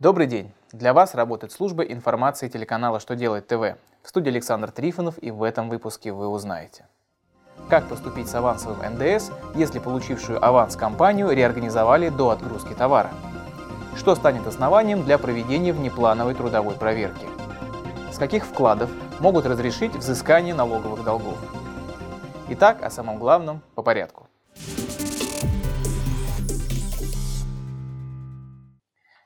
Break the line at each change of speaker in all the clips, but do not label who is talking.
Добрый день! Для вас работает служба информации телеканала «Что делает ТВ». В студии Александр Трифонов и в этом выпуске вы узнаете. Как поступить с авансовым НДС, если получившую аванс компанию реорганизовали до отгрузки товара? Что станет основанием для проведения внеплановой трудовой проверки? С каких вкладов могут разрешить взыскание налоговых долгов? Итак, о самом главном по порядку.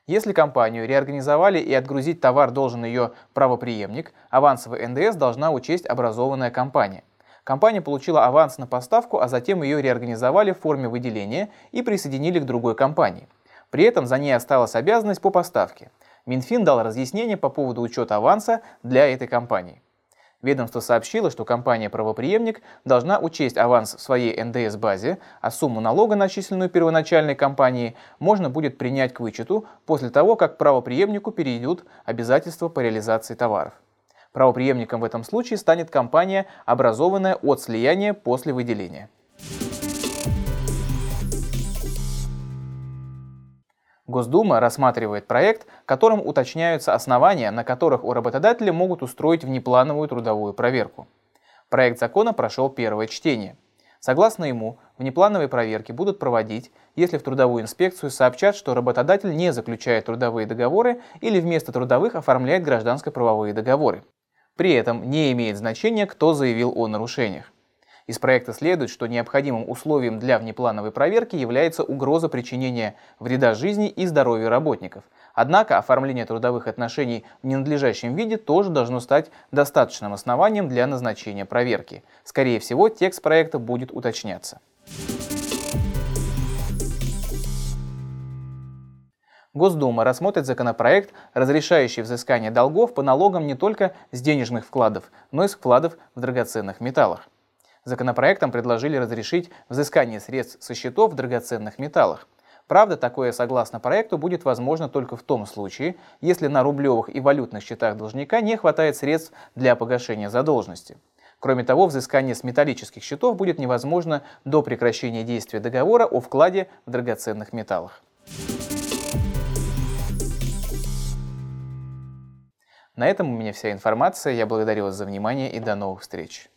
Если компанию реорганизовали и отгрузить товар должен ее правоприемник, авансовый НДС должна учесть образованная компания. Компания получила аванс на поставку, а затем ее реорганизовали в форме выделения и присоединили к другой компании. При этом за ней осталась обязанность по поставке. Минфин дал разъяснение по поводу учета аванса для этой компании. Ведомство сообщило, что компания-правоприемник должна учесть аванс в своей НДС-базе, а сумму налога, начисленную первоначальной компанией, можно будет принять к вычету после того, как правоприемнику перейдут обязательства по реализации товаров. Правоприемником в этом случае станет компания, образованная от слияния после выделения. Госдума рассматривает проект, которым уточняются основания, на которых у работодателя могут устроить внеплановую трудовую проверку. Проект закона прошел первое чтение. Согласно ему, внеплановые проверки будут проводить, если в трудовую инспекцию сообщат, что работодатель не заключает трудовые договоры или вместо трудовых оформляет гражданско-правовые договоры. При этом не имеет значения, кто заявил о нарушениях. Из проекта следует, что необходимым условием для внеплановой проверки является угроза причинения вреда жизни и здоровью работников. Однако оформление трудовых отношений в ненадлежащем виде тоже должно стать достаточным основанием для назначения проверки. Скорее всего, текст проекта будет уточняться. Госдума рассмотрит законопроект, разрешающий взыскание долгов по налогам не только с денежных вкладов, но и с вкладов в драгоценных металлах. Законопроектом предложили разрешить взыскание средств со счетов в драгоценных металлах. Правда, такое, согласно проекту, будет возможно только в том случае, если на рублевых и валютных счетах должника не хватает средств для погашения задолженности. Кроме того, взыскание с металлических счетов будет невозможно до прекращения действия договора о вкладе в драгоценных металлах. На этом у меня вся информация. Я благодарю вас за внимание и до новых встреч.